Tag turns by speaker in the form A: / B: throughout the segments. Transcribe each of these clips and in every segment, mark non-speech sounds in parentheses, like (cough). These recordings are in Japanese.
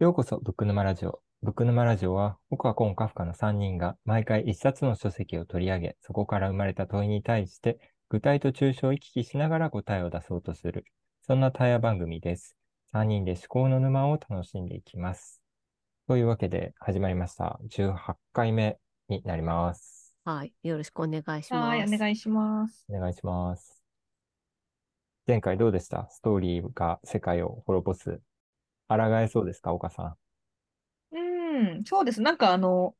A: ようこそ、ブック沼ラジオ。ブック沼ラジオは、僕は今カフカの3人が毎回一冊の書籍を取り上げ、そこから生まれた問いに対して、具体と抽象を行き来しながら答えを出そうとする、そんな対話番組です。3人で思考の沼を楽しんでいきます。というわけで、始まりました。18回目になります。
B: はい。よろしくお願いします。
C: はい、お願いします。
A: お願いします。前回どうでした？ストーリーが世界を滅ぼす抗えそうですか、岡さ
C: ん。うん、そうです。なんかあの、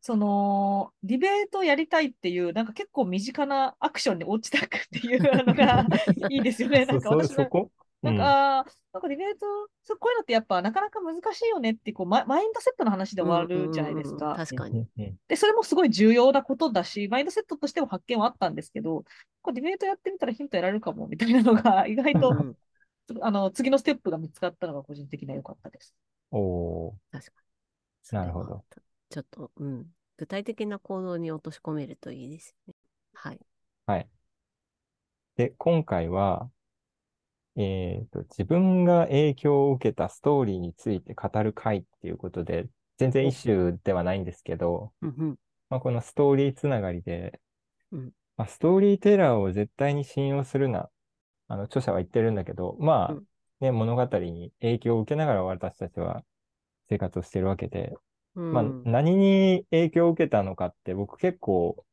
C: その、ディベートやりたいっていう、なんか結構身近なアクションに落ちたくっていうのが (laughs) いいですよね。なんか私
A: そこ？
C: なんか、なんかディベート、そこういうのってやっぱなかなか難しいよねってこうマ、マインドセットの話で終わるじゃないですか。
B: 確かに。
C: で、それもすごい重要なことだし、マインドセットとしても発見はあったんですけど、こうディベートやってみたらヒント得られるかもみたいなのが意外とあの、次のステップが見つかったのが個人的には良かったです。
A: おお。
B: 確か
A: に。なるほど。
B: ちょっと、うん。具体的な行動に落とし込めるといいですね。はい。
A: はい。で、今回は、えっ、ー、と、自分が影響を受けたストーリーについて語る回っていうことで、全然イシューではないんですけど、
B: うん、
A: まあ、このストーリーつながりで、うん、まあ、ストーリーテラーを絶対に信用するなあの、著者は言ってるんだけど、まあ、ね、物語に影響を受けながら私たちは生活をしてるわけで、
B: うん、
A: まあ、何に影響を受けたのかって僕結構、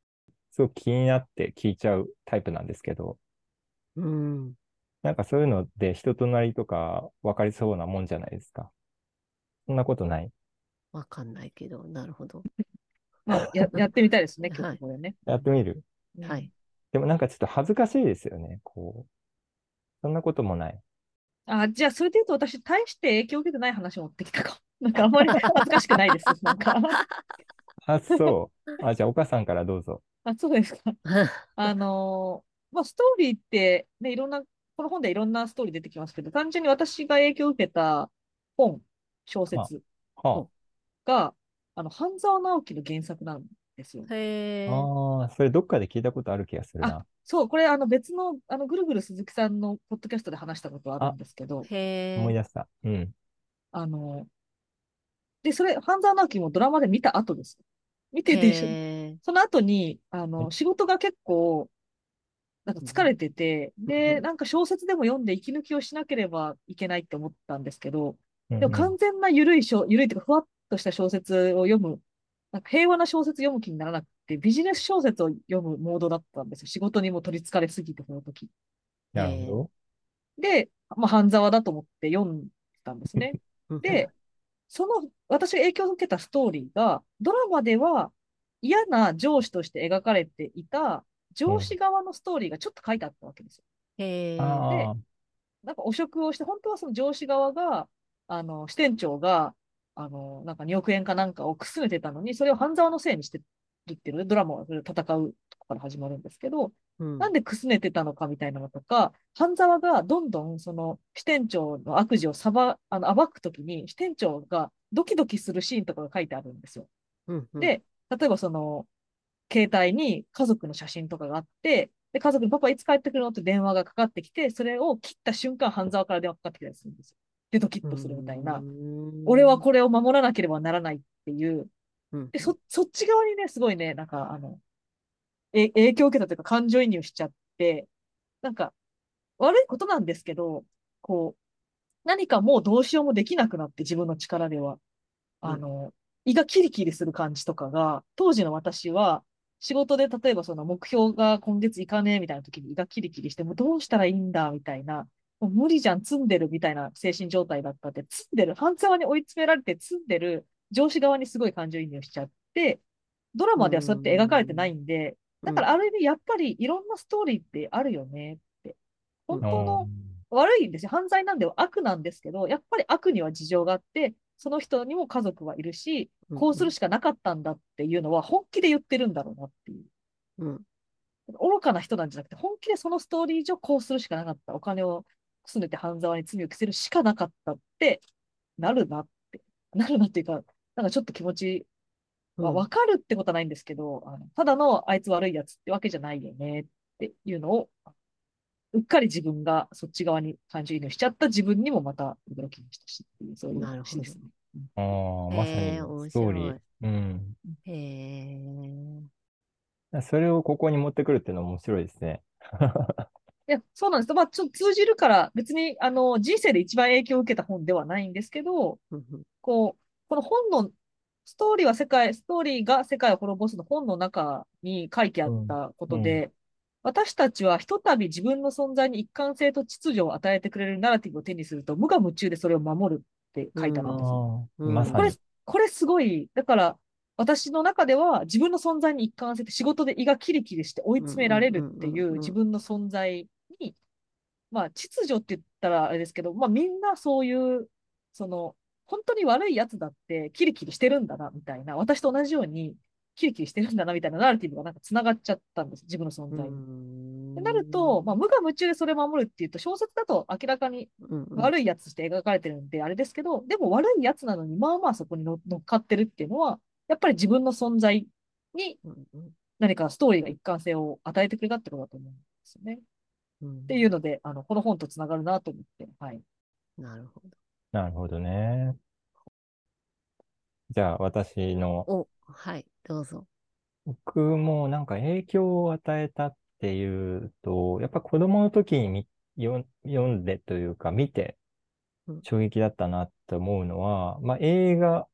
A: すごく気になって聞いちゃうタイプなんですけど、
B: うん、
A: なんかそういうので人となりとか分かりそうなもんじゃないですか。そんなことない？
B: わかんないけど、なるほど。(laughs)
C: まあ、ややってみたいですね、今日これね。
A: やってみる？
B: はい。
A: でもなんかちょっと恥ずかしいですよね、こう。そんなこともない。
C: あ、じゃあ、それで言うと私、大して影響を受けてない話を持ってきたかも。(laughs) なんかあんまり恥ずかしくないです。(laughs) なんか。
A: あ、そう。あ、じゃあ、岡さんからどうぞ。
C: あ、そうですか。(laughs) あのー、まあ、ストーリーって、ね、いろんな、この本でいろんなストーリー出てきますけど、単純に私が影響を受けた本、小説が、あの、半沢直樹の原作なんですよ。
B: へ
A: ああ、それどっかで聞いたことある気がするな。
C: そう、これあの別の、あのぐるぐる鈴木さんのポッドキャストで話したことあるんですけど、
A: 思い出した。うん。
C: あの、で、それ、半沢直樹もドラマで見た後です。見てて、その後に、あの、仕事が結構、なんか疲れてて、で、なんか小説でも読んで息抜きをしなければいけないって思ったんですけど、でも完全な緩い小、緩いっていうか、ふわっとした小説を読むなんか平和な小説読む気にならなくて、ビジネス小説を読むモードだったんですよ。仕事にも取り憑かれすぎて、その時。
A: なるほ
C: ど。で、まあ、半沢だと思って読んだんですね。で、その、私が影響を受けたストーリーが、ドラマでは嫌な上司として描かれていた上司側のストーリーがちょっと書いてあったわけですよ。
B: へで、
C: なんか汚職をして、本当はその上司側が、あの、支店長が、あの、なんか2億円かなんかをくすねてたのに、それを半沢のせいにしてるっていうので、ドラマは戦うとこから始まるんですけど、うん、なんでくすねてたのかみたいなのとか、半沢がどんどんその支店長の悪事をさば、あの、暴くときに、支店長がドキドキするシーンとかが書いてあるんですよ。
B: うんうん、
C: で、例えばその、携帯に家族の写真とかがあって、で、家族にパパいつ帰ってくるの？って電話がかかってきて、それを切った瞬間、半沢から電話かかってきたりするんですよ。でドキッとするみたいな、俺はこれを守らなければならないっていう、でそそっち側にね、すごいね、なんかあの、え影響を受けたというか感情移入しちゃって、なんか悪いことなんですけど、こう、何かもうどうしようもできなくなって自分の力では、あの、うん、胃がキリキリする感じとかが、当時の私は、仕事で例えばその目標が今月いかねえみたいな時に胃がキリキリして、もうどうしたらいいんだみたいな、もう無理じゃん、積んでるみたいな精神状態だったって、積んでる、半沢に追い詰められて積んでる上司側にすごい感情移入しちゃって、ドラマではそうやって描かれてないんで、だからある意味やっぱりいろんなストーリーってあるよねって。本当の悪いんですよ。犯罪なんで悪なんですけど、やっぱり悪には事情があって、その人にも家族はいるし、こうするしかなかったんだっていうのは本気で言ってるんだろうなっていう。
B: うん、
C: 愚かな人なんじゃなくて、本気でそのストーリー上こうするしかなかった。お金をすねて半沢に罪を着せるしかなかったってなるなって、なるなっていうか、なんかちょっと気持ちは分かるってことはないんですけど、うん、あのただのあいつ悪いやつってわけじゃないよねっていうのをうっかり自分がそっち側に感情移入しちゃった自分にもまた驚きましたしそういう
B: なるほど
C: 詩ですね。
A: ああ、まさにストーリー
B: 白い。
A: うん。
B: へえ。
A: それをここに持ってくるっていうのは面白いですね。(laughs)
C: いや、そうなんです。まあ、ちょっと通じるから、別に、あの、人生で一番影響を受けた本ではないんですけど、こう、この本の、ストーリーは世界、ストーリーが世界を滅ぼすの本の中に書いてあったことで、私たちはひとたび自分の存在に一貫性と秩序を与えてくれるナラティブを手にすると、無我夢中でそれを守るって書いてあるん。ですよ。これこれすごい、だから、私の中では自分の存在に一貫性って仕事で胃がキリキリして追い詰められるってい
B: うんうんうんうん
C: う自分の存在に、まあ秩序って言ったらあれですけど、まあみんなそういう、その、本当に悪いやつだってキリキリしてるんだな、みたいな、私と同じようにキリキリしてるんだな、みたいなナラティブがなんか繋がっちゃったんです、自分の存
B: う
C: 在に。
B: ん
C: ってなると、まあ無我夢中でそれを守るっていうと、小説だと明らかに
B: うんうん
C: 悪いやつとして描かれてるんで、あれですけど、でも悪いやつなのに、まあまあそこに乗乗っかってるっていうのは、やっぱり自分の存在に
B: うんうん
C: 何かストーリーが一貫性を与えてくれたってことだと思うんですよね。
B: うん
C: っていうので、あの、この本とつながるなと思って、はい。
B: なるほど。
A: なるほどね。じゃあ、私の、
B: お、はい、どうぞ。
A: 僕もなんか影響を与えたっていうと、やっぱ子供の時にみ読読んでというか見て
B: うん
A: 衝撃だったなって思うのは、まあ映画、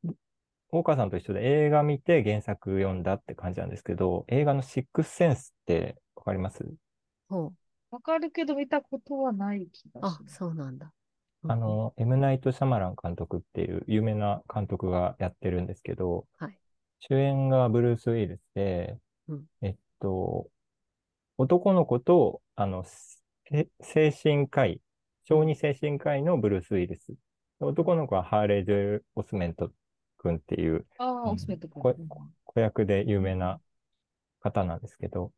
A: 大川さんと一緒で映画見て原作読んだって感じなんですけど、映画のシックスセンスってわかります？
B: ほう。
C: わかるけど見たことはない気が
B: あ
C: し、ます。
B: そうなんだ。
A: あの、エムナイト・シャマラン監督っていう有名な監督がやってるんですけど、
B: はい。
A: 主演がブルース・ウィルスで、
B: うん。
A: えっと、男の子と、あの、せ精神科医、小児精神科医のブルース・ウィルス。男の子はハーレー・ジョエル・オスメント君っていう
C: あオスメント
A: 子役で有名な方なんですけど、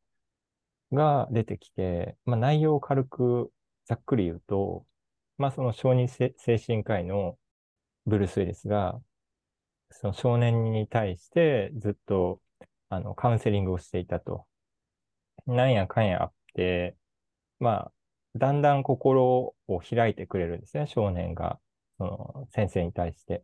A: が出てきて、まあ内容を軽くざっくり言うと、まあその小児せ精神科医のブルース・ウィリスが、その少年に対してずっとあのカウンセリングをしていたと。なんやかんやあって、まあ、だんだん心を開いてくれるんですね、少年が、その先生に対して。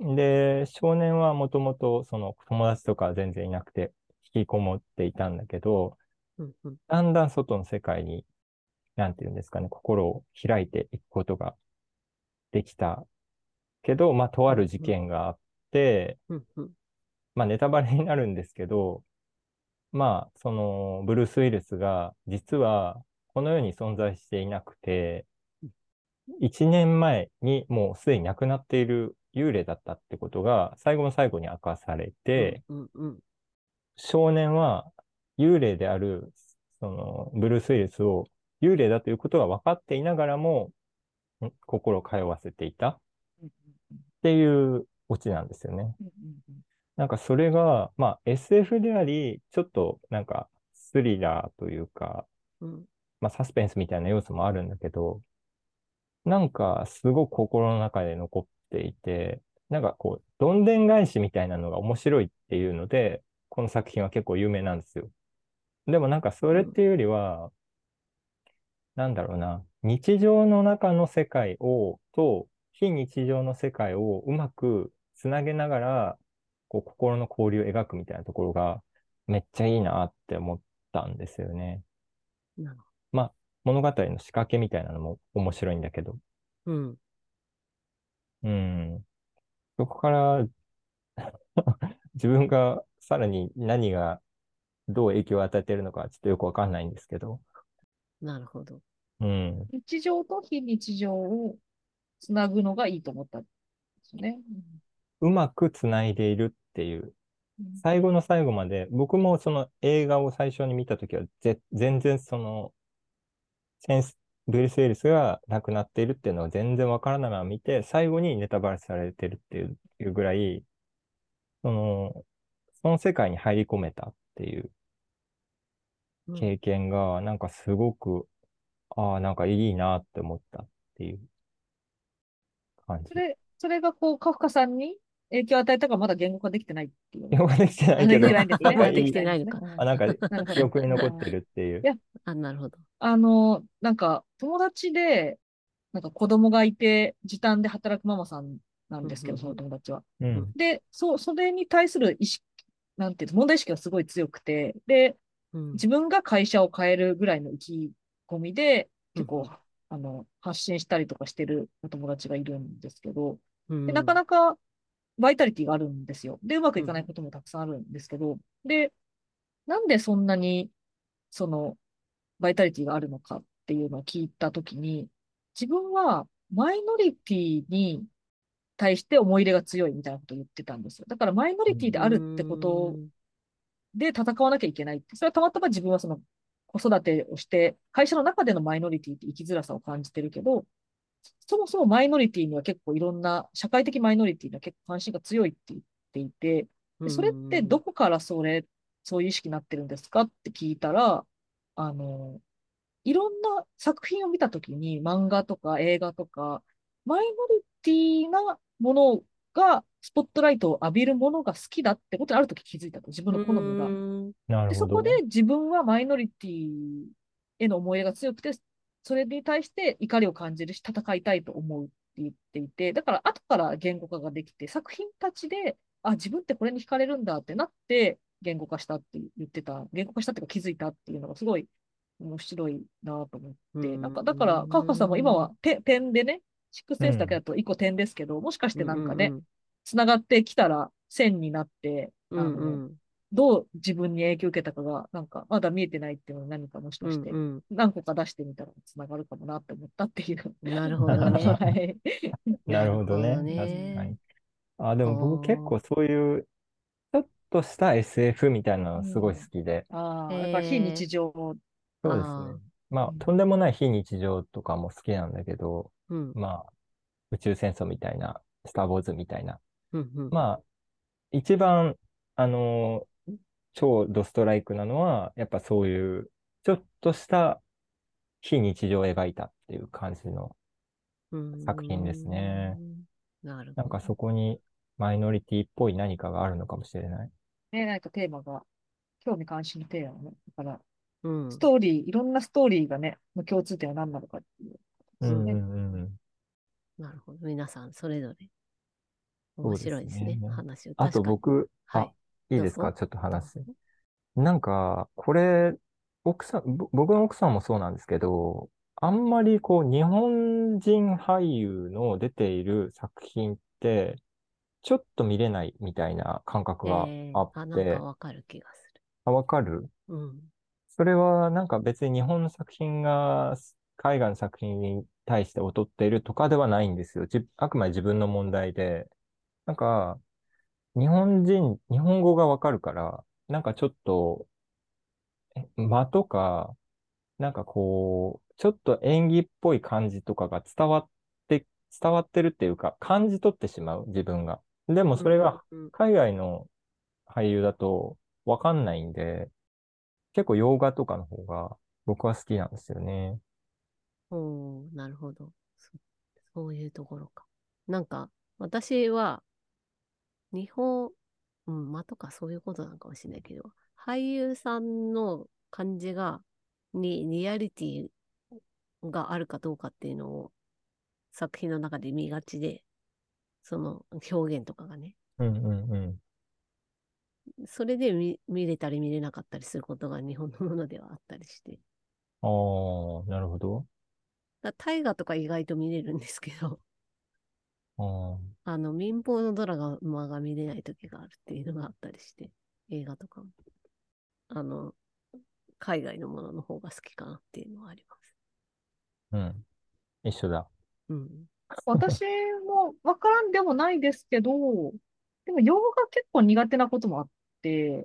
A: で、少年はもともとその友達とか全然いなくて引きこもっていたんだけど、
B: うんうん
A: だんだん外の世界に、なんていうんですかね、心を開いていくことができたけど、まあ、とある事件があって、
B: うんうん。
A: まあ、ネタバレになるんですけど、まあ、その、ブルース・ウィルスが、実は、この世に存在していなくて、一年前にもうすでに亡くなっている幽霊だったってことが、最後の最後に明かされて、
B: うんうん
A: 少年は幽霊である、その、ブルース・ウィルスを幽霊だということが分かっていながらも、ん心を通わせていたっ
C: うん
A: ていうオチなんですよね。なんかそれが、まあ SF であり、ちょっとなんかスリラーというか、
B: うん
A: まあサスペンスみたいな要素もあるんだけど、なんかすごく心の中で残っていて、なんかこう、どんでん返しみたいなのが面白いっていうので、この作品は結構有名なんですよ。でもなんかそれっていうよりは、なんだろうな、日常の中の世界を、と非日常の世界をうまくつなげながら、こう心の交流を描くみたいなところがめっちゃいいなって思ったんですよね。まあ、物語の仕掛けみたいなのも面白いんだけど、
B: どうん。
A: うん。そこから (laughs) 自分がさらに何がどう影響を与えているのかちょっとよくわかんないんですけど、
B: なるほど。
A: うん。
C: 日常と非日常をつなぐのがいいと思ったんですよね。
A: うまくつないでいるっていう
C: うん
A: 最後の最後まで、僕もその映画を最初に見たときは、ぜ全然その、センス、ブルース・ウィリスが亡くなっているっていうのは全然わからないまま見て、最後にネタバレされてるっていういうぐらい、その、その世界に入り込めたっていう
B: うん
A: 経験が、なんかすごく、ああ、なんかいいなって思ったっていう感じ
C: そ。れ、それがこう、カフカさんに影響を与えたかまだ言語化できてないっていう。
A: 英語できてないけど、
C: できてないんで
B: きてないのか
A: あ、なんか記憶に残ってるっていう
C: い。や
B: あ、なるほど。
C: あの、なんか、友達で、なんか子供がいて、時短で働くママさんなんですけど、
B: うん
C: その友達は。
A: うん。
C: で、そう、それに対する意識、なんていうの、問題意識がすごい強くて、で、
B: うん
C: 自分が会社を変えるぐらいの意気込みで、結
B: うん
C: 構、あの、発信したりとかしてるお友達がいるんですけど、
B: うん
C: でなかなかバイタリティがあるんですよ。で、うまくいかないこともたくさんあるんですけど、で、なんでそんなに、その、バイタリティがあるのかっていうのを聞いたときに、自分はマイノリティに対して思い入れが強いみたいなことを言ってたんですよ。だからマイノリティであるってことで戦わなきゃいけない。それはたまたま自分はその子育てをして、会社の中でのマイノリティって生きづらさを感じてるけど、そもそもマイノリティには結構いろんな、社会的マイノリティには結構関心が強いって言っていて、でそれってどこからそれ、そういう意識になってるんですかって聞いたら、あの、いろんな作品を見たときに漫画とか映画とか、マイノリティなものが、スポットライトを浴びるものが好きだってことにあるとき気づいたと、自分の好みが。
B: うん
C: で。そこで自分はマイノリティへの思い入れが強くて、それに対して怒りを感じるし、戦いたいと思うって言っていて、だから後から言語化ができて、作品たちで、あ、自分ってこれに惹かれるんだってなって、言語化したって言ってた、言語化したっていうか気づいたっていうのがすごい面白いなと思って、
B: うん
C: なんかだから、カフカさんも今はて点でね、シックスセンスだけだと1個点ですけど、もしかしてなんかね、つながってきたら線になって、あ
B: うん
C: の、
B: うん
C: どう自分に影響を受けたかが、なんか、まだ見えてないっていうのを何かもしかして、
B: うん
C: 何個か出してみたらつながるかもなって思ったっていう。
B: うんなるほどね。
C: はい。(laughs)
A: なるほどね。あ、でも僕結構そういう、ちょっとした SF みたいなのすごい好きで、
C: ああ、
B: へー
C: だから非日常。
A: そうですね。まあ
C: う、ん
A: とんでもない非日常とかも好きなんだけど、
B: うん
A: まあ、宇宙戦争みたいな、スター・ウォーズみたいな。
B: うんうん
A: まあ、一番、あのー超ドストライクなのは、やっぱそういう、ちょっとした非日常を描いたっていう感じの、
B: うん
A: 作品ですね。
B: なるほど。
A: なんかそこにマイノリティっぽい何かがあるのかもしれない。
C: ね、何かテーマが、興味関心のテーマね。だから、
B: うん
C: ストーリー、いろんなストーリーがね、の共通点は何なのかっていうことですよね。
A: うんうんうん。
B: なるほど。皆さんそれぞれ面
A: そうですね
B: 白いですね。話を。
A: あと僕、
B: はい
A: あ、いいですか？ちょっと話なんか、これ、奥さん、ぼ僕の奥さんもそうなんですけど、あんまりこう、日本人俳優の出ている作品って、ちょっと見れないみたいな感覚が
B: えー
A: あ
B: あ、なん
A: って、
B: かわかる気がす
A: あ、わかる？
B: る。うん。
A: それはなんか別に日本の作品が海外の作品に対して劣っているとかではないんですよ。じあくまで自分の問題で。なんか、日本人、日本語がわかるから、なんかちょっと、え間とか、なんかこう、ちょっと演技っぽい感じとかが伝わって、伝わってるっていうか、感じ取ってしまう、自分が。でもそれが海外の俳優だとわかんないんで、結構洋画とかの方が僕は好きなんですよね。
B: おーなるほど。そそういうところか。なんか、私は、日本、うん、まあとかそういうことなのかもしれないけど、俳優さんの感じが、に、リアリティがあるかどうかっていうのを作品の中で見がちで、その表現とかがね。
A: うんうんうん。
B: それで見見れたり見れなかったりすることが日本のものではあったりして。
A: ああ、なるほど。
B: だ大河とか意外と見れるんですけど、
A: あ
B: の、民放のドラマが見れない時があるっていうのがあったりして、映画とかも。あの、海外のものの方が好きかなっていうのはあります。
A: うん。一緒だ。
B: うん。
C: 私もわからんでもないですけど、でも洋画結構苦手なこともあって。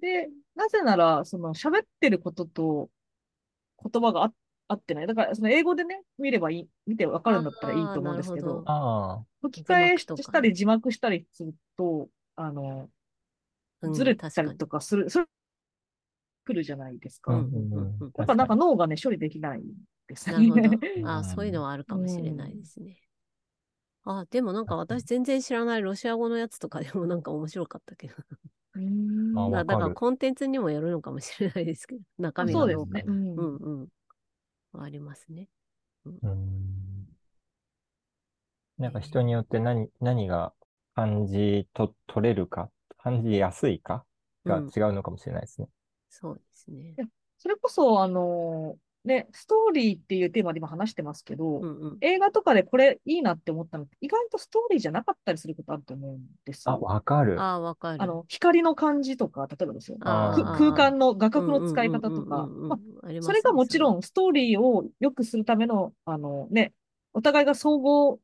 C: で、なぜなら、その喋ってることと言葉があ合ってない。だから、その英語でね、見ればいい、見てわかるんだったらいいと思うんですけど
B: あ
C: 吹き替えしたり字幕したりすると、あの、
B: うん
C: ずれたりとかする、それ来るじゃないですか。
A: うん
B: うんうんうん
C: だからなんか
A: 確
C: 脳がね、処理できないです
B: なるほど。
A: う (laughs) ん
B: ああ、そういうのはあるかもしれないですね。あ、でもなんか
A: うん
B: 私全然知らないロシア語のやつとかでもなんか面白かったけど。だだから
A: る
B: コンテンツにもよるのかもしれないですけど、中
C: あ
B: 身
C: そうですね。うん
B: うんうん。ありますね。
A: うん。なんか人によって何、何が感じと取れるか、感じやすいかが
B: うん
A: 違うのかもしれないですね。
B: そうですね。
C: それこそ、あの、ね、ストーリーっていうテーマで今話してますけど、
B: うんうん。
C: 映画とかでこれいいなって思ったのって、意外とストーリーじゃなかったりすることあると思うんです
A: あ、
C: よ。
A: わかる。
B: ああ、わかる。
C: あの、光の感じとか、例えばですよ。
A: あー
C: く空間の画角の使い方とか、まあそれがもちろ
B: ん。
C: んストーリーを良くするための、あのね、お互いが総合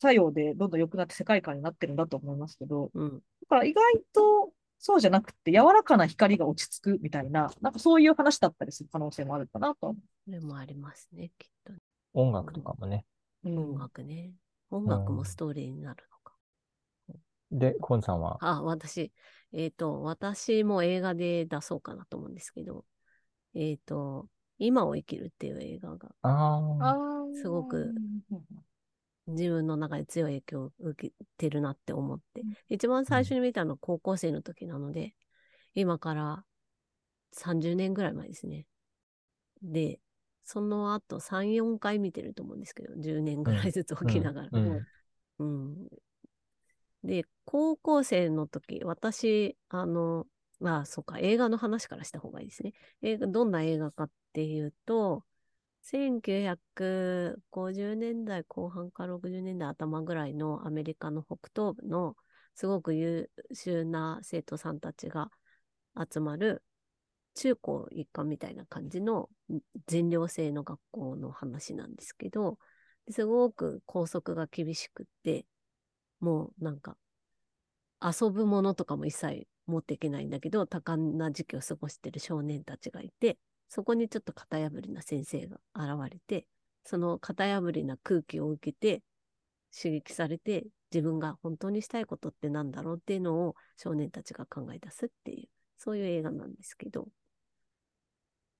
C: 作用でどんどん良くなって世界観になってるんだと思いますけど、
B: うん。
C: だから意外とそうじゃなくて、柔らかな光が落ち着くみたいな、なんかそういう話だったりする可能性もあるかなと
B: それもありますね、きっと。
A: 音楽とかもね。
C: う。うん
B: 音楽ね。音楽もストーリーになるのか。
A: で、コンさんは、
B: あ、私、えっ、と、私も映画で出そうかなと思うんですけど、えっ、と、今を生きるっていう映画がすごく自分の中で強い影響を受けてるなって思って
C: うん、
B: 一番最初に見たのは高校生の時なので、今から30年ぐらい前ですね。で、その後3、4回見てると思うんですけど、10年ぐらいずつ起きながら。
A: うん
B: うん。で、高校生の時、私、あの、まあ、そうか、映画の話からした方がいいですね。映画、どんな映画かっていうと、1950年代後半から60年代頭ぐらいのアメリカの北東部のすごく優秀な生徒さんたちが集まる中高一貫みたいな感じの全寮制の学校の話なんですけど、すごく校則が厳しくって、もうなんか遊ぶものとかも一切持っていけないんだけど、多感な時期を過ごしてる少年たちがいて、そこにちょっと型破りな先生が現れて、その型破りな空気を受けて、刺激されて、自分が本当にしたいことってなんだろうっていうのを少年たちが考え出すっていう、そういう映画なんですけど、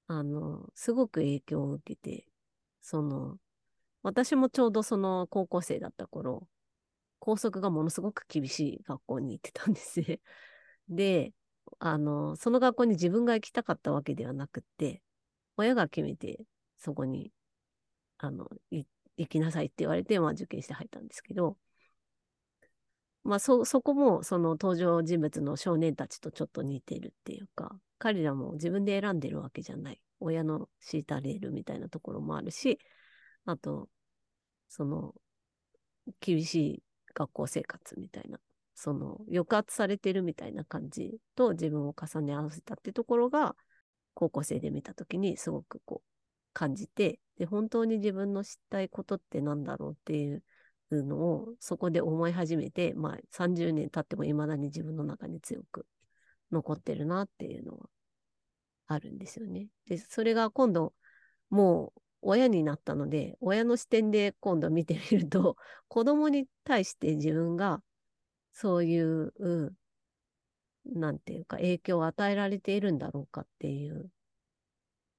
B: あの、すごく影響を受けて、その、私もちょうどその高校生だった頃、校則がものすごく厳しい学校に行ってたんですね。で、あの、その学校に自分が行きたかったわけではなくて、親が決めて、そこに、あの、行きなさいって言われて、まあ受験して入ったんですけど、まあそ、そこもその登場人物の少年たちとちょっと似てるっていうか、彼らも自分で選んでるわけじゃない。親の敷いたレールみたいなところもあるし、あと、その、厳しい学校生活みたいな、その、抑圧されてるみたいな感じと自分を重ね合わせたってところが、高校生で見たときにすごくこう、感じて、で、本当に自分の知りたいことってなんだろうっていうのをそこで思い始めて、まあ30年経っても未だに自分の中に強く残ってるなっていうのはあるんですよね。で、それが今度もう親になったので、親の視点で今度見てみると、子供に対して自分がそういう、うんなんていうか影響を与えられているんだろうかっていう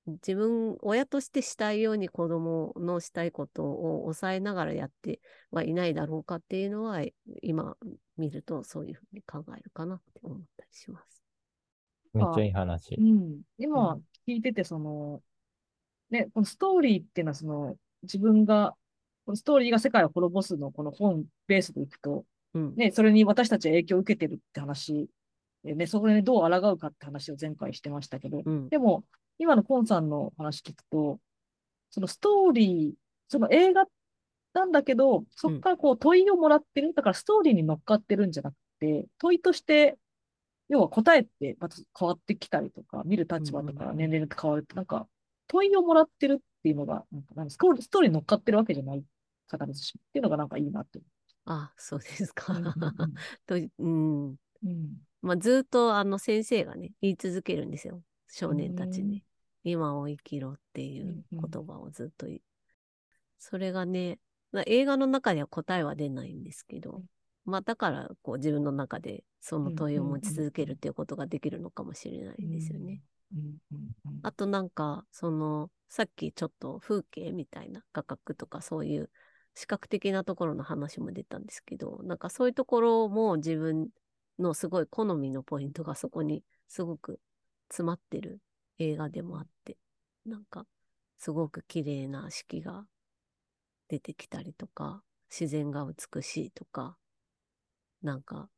B: 自分、親としてしたいように子供のしたいことを抑えながらやってはいないだろうかっていうのは、今見るとそういうふうに考えるかなって思ったりします。
A: めっちゃいい話
C: う。ん。
B: う
C: 今
B: ん
C: 聞いてて、その、ね、このストーリーっていうのは、その、自分が、このストーリーが世界を滅ぼすの、この本ベースでいくと、
B: うん。
C: ね、それに私たちは影響を受けてるって話、でね、そこにどう抗うかって話を前回してましたけど、
B: うん。
C: でも、今のコンさんの話聞くと、そのストーリー、その映画なんだけど、そこからこう問いをもらってる。だからストーリーに乗っかってるんじゃなくて、問いとして、要は答えってまた変わってきたりとか、見る立場とか
B: うんうんうん
C: 年齢で変わるって、なんか問いをもらってるっていうのが、なんかなんストーリーストーリーに乗っかってるわけじゃない、必ずしもっていうのがなんかいいなって。
B: あ、そうですか。
C: うんうん (laughs)
B: と、うん。
C: うん
B: まあ、ずっとあの先生がね、言い続けるんですよ。少年たち
C: うん
B: に。今を生きろっていう言葉をずっと言う。それがね、まあ映画の中では答えは出ないんですけど、まあだからこう自分の中でその問いを持ち続けるっていうことができるのかもしれないんですよね。あとなんか、その、さっきちょっと風景みたいな画角とかそういう視覚的なところの話も出たんですけど、なんかそういうところも自分のすごい好みのポイントがそこにすごく詰まってる映画でもあって、なんかすごく綺麗な四季が出てきたりとか、自然が美しいとか、なんか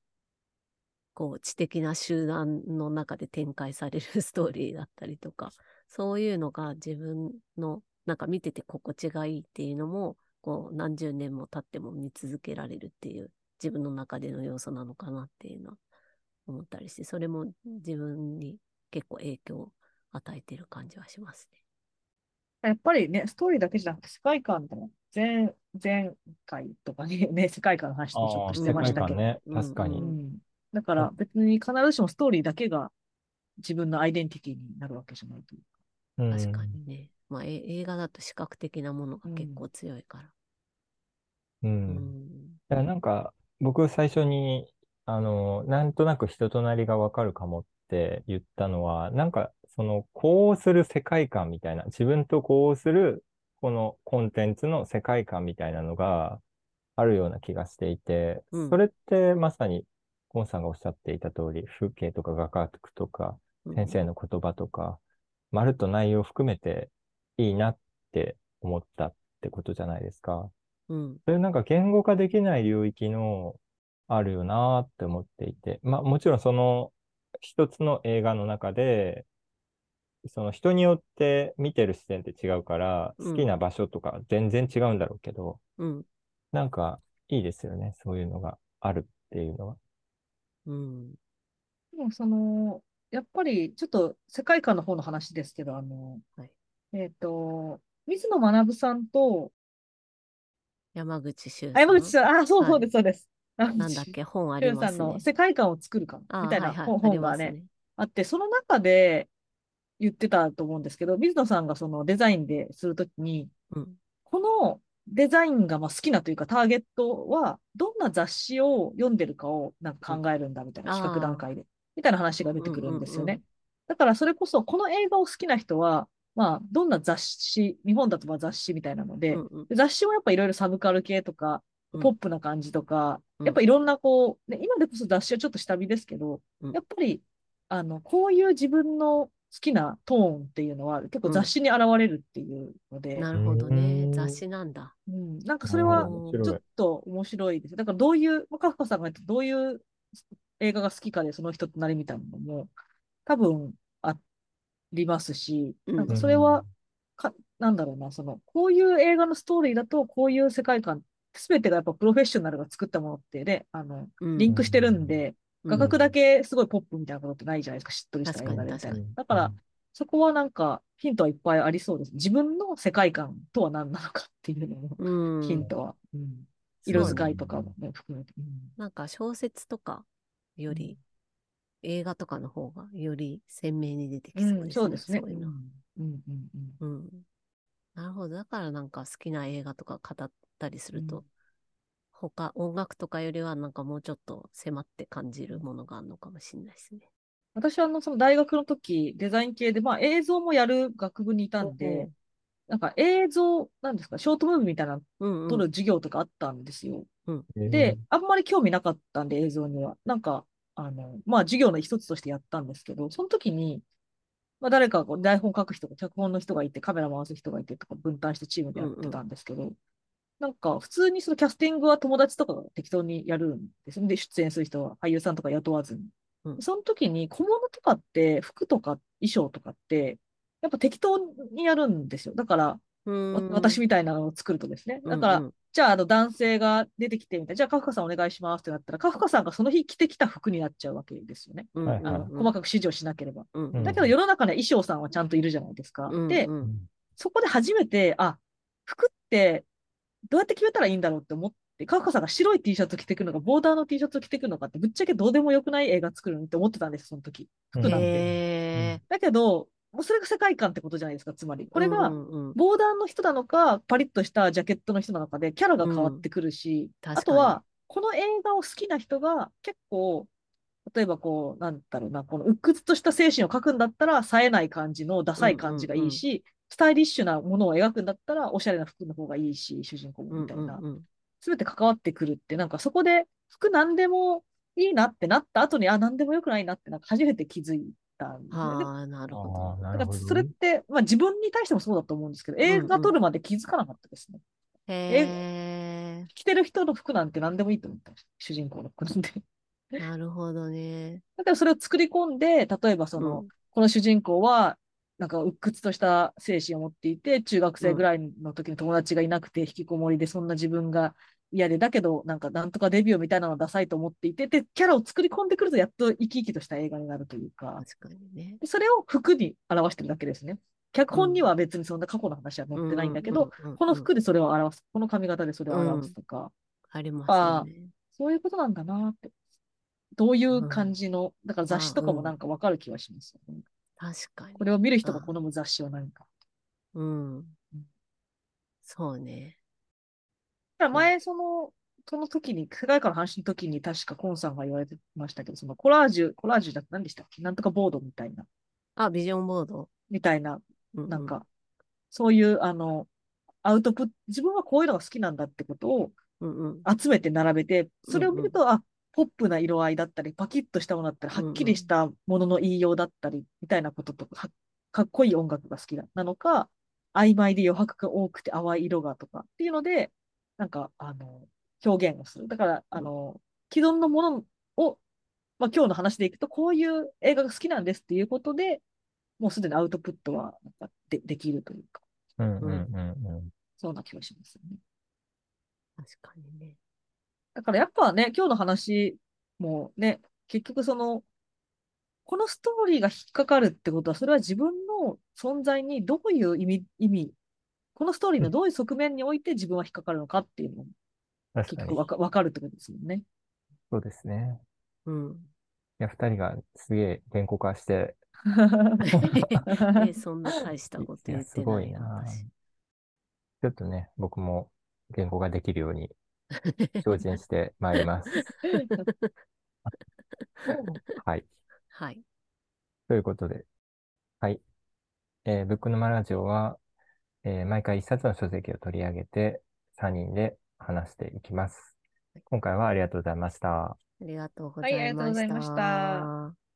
B: こう知的な集団の中で展開される (laughs) ストーリーだったりとか、そういうのが自分のなんか見てて心地がいいっていうのも、こう何十年も経っても見続けられるっていう自分の中での要素なのかなっていうのは思ったりして、それも自分に結構影響を与えてる感じはしますね。
C: やっぱりね、ストーリーだけじゃなくて世界観でも、前、前回とかに (laughs) ね、世界観の話でちょっとし
A: 世
C: てましたけど、
A: ね。
B: うん
A: 確かに。
C: うん。だから別に必ずしもストーリーだけが自分のアイデンティティになるわけじゃないというか。
A: うん
B: 確かにね。まあ、え映画だと視覚的なものが結構強いから。
A: う。
B: うんん。
A: だからなんか、僕最初に、あの、なんとなく人となりがわかるかもって言ったのは、なんか、その、こうする世界観みたいな、自分とこうする、このコンテンツの世界観みたいなのがあるような気がしていて、
B: うん
A: それってまさに、ゴンさんがおっしゃっていた通り、風景とか画角とか、
B: うん
A: 先生の言葉とか、まるっと内容を含めていいなって思ったってことじゃないですか。
B: うん。
A: それなんか言語化できない領域のあるよなーって思っていて、まあもちろんその一つの映画の中で、その人によって見てる視点って違うから、
B: うん
A: 好きな場所とか全然違うんだろうけど、
B: うん。
A: なんかいいですよね、そういうのがあるっていうのは。
B: うん。
C: でもその、やっぱりちょっと世界観の方の話ですけど、あの、
B: はい
C: えっと、水野学さんと、
B: 山口周
C: あ、山口さん、あ、そう
B: はい
C: そうです、そうです。山
B: なんだっ
C: 口
B: け、本あ
C: 周さん
B: りますね。
C: の世界観を作るか
B: あ
C: みたいな
B: はいはい
C: 本
B: あり
C: 本がね、
B: ますね。
C: あって、その中で言ってたと思うんですけど、水野さんがそのデザインでするときに、
B: うん。
C: このデザインがまあ好きなというか、ターゲットは、どんな雑誌を読んでるかをなんか考えるんだみたいな、
B: うん
C: 企画段階で。みたいな話が出てくるんですよね
B: うん。
C: だからそれこそ、この映画を好きな人は、まあ、どんな雑誌、日本だとまあ雑誌みたいなので、
B: うんうん。
C: 雑誌もやっぱいろいろサブカル系とか、
B: うん。
C: ポップな感じとか、
B: うん。
C: やっぱいろんなこう、ね、今でこそ雑誌はちょっと下火ですけど、
B: うん。
C: やっぱり、あの、こういう自分の好きなトーンっていうのは結構雑誌に現れるっていうので、
B: なるほど
A: う
B: ね。
A: ん。
B: 雑誌なんだ。
C: うん、なんかそれはちょっと面白いです。だからどういう、まあカフカさんがどういう映画が好きかでその人となりみたいなのも多分ありますし、
B: うん。
C: なんかそれはか、なんだろうな、その、こういう映画のストーリーだとこういう世界観、すべてがやっぱプロフェッショナルが作ったものってね、あの、
B: うん。
C: リンクしてるんで、画角だけすごいポップみたいなことってないじゃないですか、しっとりした映画でみただから、そこはなんかヒントはいっぱいありそうです。自分の世界観とは何なのかっていうのも、
B: うん。
C: ヒントは。色使いとかもね、含めて。うん。
B: なんか小説とかより、映画とかの方がより鮮明に出てき
C: うん、
B: そうですね。
C: そうですね。
B: そういうの。
C: うんうんうん
B: うん。なるほど。だからなんか好きな映画とか語ったりすると、
C: うん
B: 他、音楽とかよりはなんかもうちょっと迫って感じるものがあるのかもしれないですね。
C: 私はあの、その大学の時、デザイン系で、まあ映像もやる学部にいたんで、なんか映像、なんですか、ショートムービーみたいな。撮る授業とかあったんですよ。
A: えー
C: で、あんまり興味なかったんで、映像には。なんか、あの、まあ、授業の一つとしてやったんですけど、その時に、まあ、誰かこう台本書く人が、脚本の人がいて、カメラ回す人がいてとか分担してチームでやってたんですけど、なんか、普通にそのキャスティングは友達とかが適当にやるんです。で、出演する人は俳優さんとか雇わずに。
B: うん
C: その時に小物とかって、服とか衣装とかって、やっぱ適当にやるんですよ。だから、私みたいなのを作るとですね。だから、
B: うんうん
C: じゃあ、あの、男性が出てきてみたいな。じゃあ、カフカさんお願いしますってなったら、カフカさんがその日着てきた服になっちゃうわけですよね。あの細かく指示をしなければ。
B: うん
A: うん
C: だけど、世の中には衣装さんはちゃんといるじゃないですか。
B: うん
C: で、
B: うん
C: そこで初めて、あ、服ってどうやって決めたらいいんだろうって思って、カフカさんが白い T シャツ着てくるのか、ボーダーの T シャツを着てくるのかって、ぶっちゃけどうでもよくない映画作るのって思ってたんです、その時。服なんで。
B: へ
C: だけど、もうそれが世界観ってことじゃないですか、つまり。これ
B: ー
C: が、ボーダーの人なのか、パリッとしたジャケットの人なのかで、キャラが変わってくるし、
B: うん
C: あとは、この映画を好きな人が結構、例えばこう、なんだろうな、この鬱屈とした精神を描くんだったら、冴えない感じのダサい感じがいいし、スタイリッシュなものを描くんだったら、おしゃれな服の方がいいし、主人公みたいな。すべて関わってくるって、なんかそこで服何でもいいなってなった後に、あ、何でもよくないなって、なんか初めて気づいたんでね。
B: ああ、なるほど。
C: だからそれって、まあ自分に対してもそうだと思うんですけど、映画撮るまで気づかなかったですね。
B: へ
C: 着てる人の服なんて何でもいいと思った主人公の服なんで。
B: え、なるほどね。(laughs)
C: だからそれを作り込んで、例えばその、
B: うん
C: この主人公は、なんか鬱屈とした精神を持っていて、中学生ぐらいの時に友達がいなくて、引きこもりで、そんな自分が嫌で、だけど、なんか、なんとかデビューみたいなのをダサいと思っていて、で、キャラを作り込んでくると、やっと生き生きとした映画になるというか、
B: 確かにね。
C: でそれを服に表してるだけですね。脚本には別にそんな過去の話は載ってないんだけど、
B: うんうんうんうん
C: この服でそれを表す、この髪型でそれを表すとか、
B: ありますよね。
C: そういうことなんだなって。どういう感じの、だから雑誌とかもなんかわかる気はしますよね。
B: 確かに。
C: これを見る人が好む雑誌は何か。
B: うん。そうね。
C: 前、その、その時に、世界観の話の時に確かコンさんが言われてましたけど、そのコラージュ、コラージュだ何でしたっけ？なんとかボードみたいな、
B: あ、ビジョンボード？
C: みたいな、
B: うう
C: なんか、、そういう、あの、アウトプット、自分はこういうのが好きなんだってことを
B: うんうん。
C: 集めて並べて、それを見ると、あ、ポップな色合いだったり、パキッとしたものだったり、はっきりしたものの言いようだったり、みたいなこととか、はかっこいい音楽が好きだなのか、曖昧で余白が多くて淡い色がとかっていうので、なんか、あの、表現をする。だから、あの、既存のものを、まあ、今日の話でいくと、こういう映画が好きなんですっていうことで、もうすでにアウトプットはなんかでできるというか、
A: うんうんうんうん。
C: そうな気がしますよね。
B: 確かにね。
C: だからやっぱね、今日の話もね、結局その、このストーリーが引っかかるってことは、それは自分の存在にどういう意味、意味、このストーリーのどういう側面において自分は引っかかるのかっていうのも結局。わかわかるってことですもんね。
A: そうですね。
B: うん。
A: いや、二人がすげえ言語化して、
B: え (laughs) (laughs) そんな大したこと言ってないよ、
A: ごいな。
B: 私。
A: ちょっとね、僕も言語ができるように (laughs) 精進してまいります。はい。
B: はい。
A: ということで、はい。えーブックノマラジオは、えー毎回一冊の書籍を取り上げて、3人で話していきます。今回はありがとうございました。
B: ありがとうござ
C: はいあり
B: いまし
C: がとうございました
B: た。